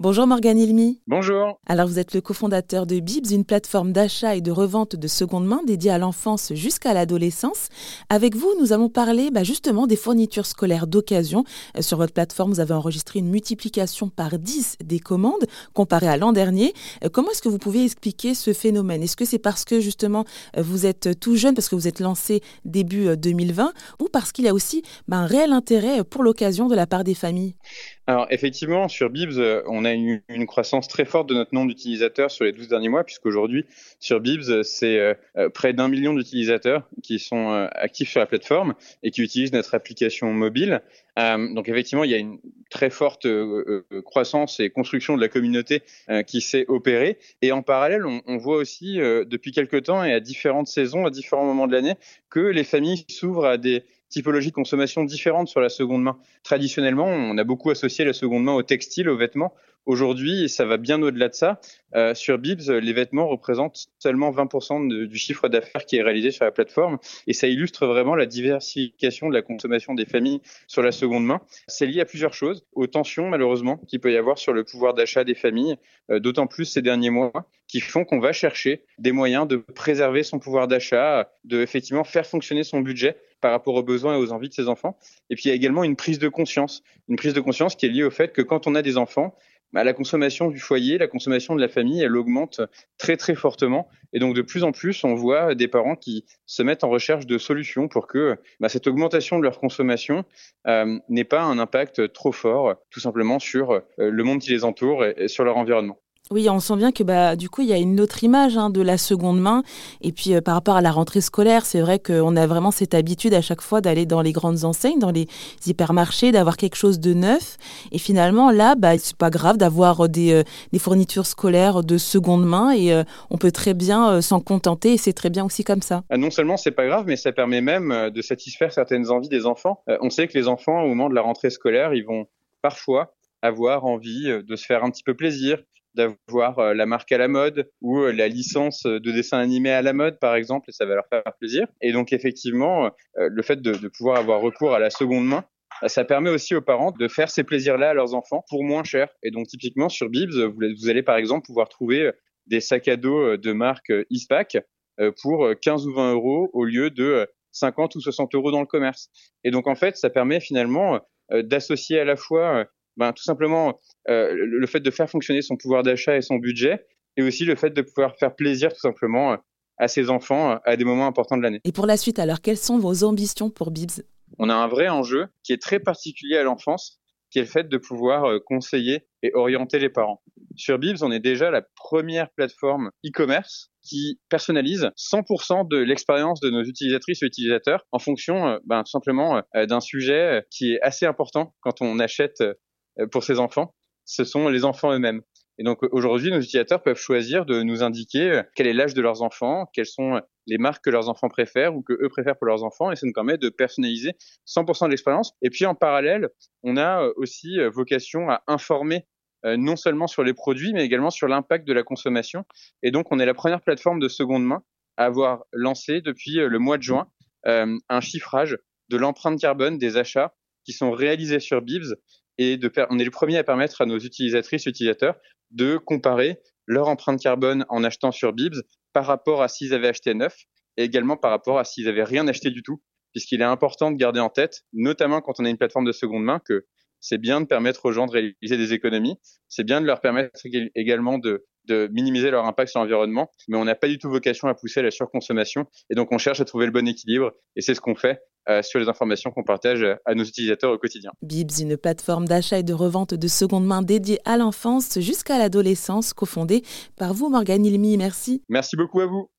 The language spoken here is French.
Bonjour Morgane Ilmi. Bonjour. Alors vous êtes le cofondateur de Bibs, une plateforme d'achat et de revente de seconde main dédiée à l'enfance jusqu'à l'adolescence. Avec vous, nous allons parler bah, justement des fournitures scolaires d'occasion. Euh, sur votre plateforme, vous avez enregistré une multiplication par 10 des commandes comparé à l'an dernier. Euh, comment est-ce que vous pouvez expliquer ce phénomène? Est-ce que c'est parce que justement euh, vous êtes tout jeune, parce que vous êtes lancé début 2020, ou parce qu'il y a aussi bah, un réel intérêt pour l'occasion de la part des familles? Alors effectivement, sur Bibs, on a une, croissance très forte de notre nombre d'utilisateurs sur les 12 derniers mois, puisqu'aujourd'hui, sur Bibs, c'est euh, euh, près d'un million d'utilisateurs qui sont euh, actifs sur la plateforme et qui utilisent notre application mobile. donc effectivement, il y a une très forte croissance et construction de la communauté qui s'est opérée. Et en parallèle, on, voit aussi depuis quelques temps et à différentes saisons, à différents moments de l'année, que les familles s'ouvrent à des typologies de consommation différentes sur la seconde main. Traditionnellement, on a beaucoup associé la seconde main au textile, aux vêtements. Aujourd'hui, ça va bien au-delà de ça. Euh, sur Bibs, les vêtements représentent seulement 20% du chiffre d'affaires qui est réalisé sur la plateforme. Et ça illustre vraiment la diversification de la consommation des familles sur la seconde main. C'est lié à plusieurs choses, aux tensions malheureusement qu'il peut y avoir sur le pouvoir d'achat des familles, euh, d'autant plus ces derniers mois, qui font qu'on va chercher des moyens de préserver son pouvoir d'achat, de effectivement faire fonctionner son budget par rapport aux besoins et aux envies de ses enfants. Et puis il y a également une prise de conscience, une prise de conscience qui est liée au fait que quand on a des enfants, bah, la consommation du foyer, la consommation de la famille, elle augmente très très fortement. Et donc de plus en plus, on voit des parents qui se mettent en recherche de solutions pour que bah, cette augmentation de leur consommation euh, n'ait pas un impact trop fort, tout simplement sur euh, le monde qui les entoure et sur leur environnement. Oui, on sent bien que bah, du coup, il y a une autre image hein, de la seconde main. Et puis, euh, par rapport à la rentrée scolaire, c'est vrai qu'on a vraiment cette habitude à chaque fois d'aller dans les grandes enseignes, dans les hypermarchés, d'avoir quelque chose de neuf. Et finalement, là, bah, c'est pas grave d'avoir des, euh, des, fournitures scolaires de seconde main et euh, on peut très bien s'en contenter et c'est très bien aussi comme ça. Ah, non seulement c'est pas grave, mais ça permet même de satisfaire certaines envies des enfants. on sait que les enfants, au moment de la rentrée scolaire, ils vont parfois avoir envie de se faire un petit peu plaisir, d'avoir euh, la marque à la mode ou euh, la licence de dessin animé à la mode, par exemple, et ça va leur faire plaisir. Et donc, effectivement, euh, le fait de, de pouvoir avoir recours à la seconde main, bah, ça permet aussi aux parents de faire ces plaisirs-là à leurs enfants pour moins cher. Et donc, typiquement, sur Bibs, vous allez par exemple pouvoir trouver des sacs à dos de marque Eastpak pour 15 ou 20 euros au lieu de 50 ou 60 euros dans le commerce. Et donc, en fait, ça permet finalement d'associer à la fois ben, tout simplement euh, le fait de faire fonctionner son pouvoir d'achat et son budget, et aussi le fait de pouvoir faire plaisir tout simplement euh, à ses enfants euh, à des moments importants de l'année. Et pour la suite, alors, quelles sont vos ambitions pour Bibs? On a un vrai enjeu qui est très particulier à l'enfance, qui est le fait de pouvoir conseiller et orienter les parents. Sur Bibs, on est déjà la première plateforme e-commerce qui personnalise 100% de l'expérience de nos utilisatrices et utilisateurs en fonction ben, tout simplement d'un sujet qui est assez important quand on achète pour ces enfants, ce sont les enfants eux-mêmes. Et donc aujourd'hui, nos utilisateurs peuvent choisir de nous indiquer euh, quel est l'âge de leurs enfants, quelles sont les marques que leurs enfants préfèrent ou que eux préfèrent pour leurs enfants, et ça nous permet de personnaliser 100% de l'expérience. Et puis en parallèle, on a euh, aussi vocation à informer non seulement sur les produits, mais également sur l'impact de la consommation. Et donc on est la première plateforme de seconde main à avoir lancé depuis le mois de juin un chiffrage de l'empreinte carbone des achats qui sont réalisés sur Bibs et de on est le premier à permettre à nos utilisatrices utilisateurs de comparer leur empreinte carbone en achetant sur Bibs par rapport à s'ils avaient acheté neuf et également par rapport à s'ils avaient rien acheté du tout, puisqu'il est important de garder en tête, notamment quand on a une plateforme de seconde main, que c'est bien de permettre aux gens de réaliser des économies, c'est bien de leur permettre également de, de minimiser leur impact sur l'environnement, mais on n'a pas du tout vocation à pousser à la surconsommation, et donc on cherche à trouver le bon équilibre, et c'est ce qu'on fait euh, sur les informations qu'on partage à nos utilisateurs au quotidien. Bibs, une plateforme d'achat et de revente de seconde main dédiée à l'enfance jusqu'à l'adolescence, cofondée par vous, Morgane Ilmi. Merci. Merci beaucoup à vous.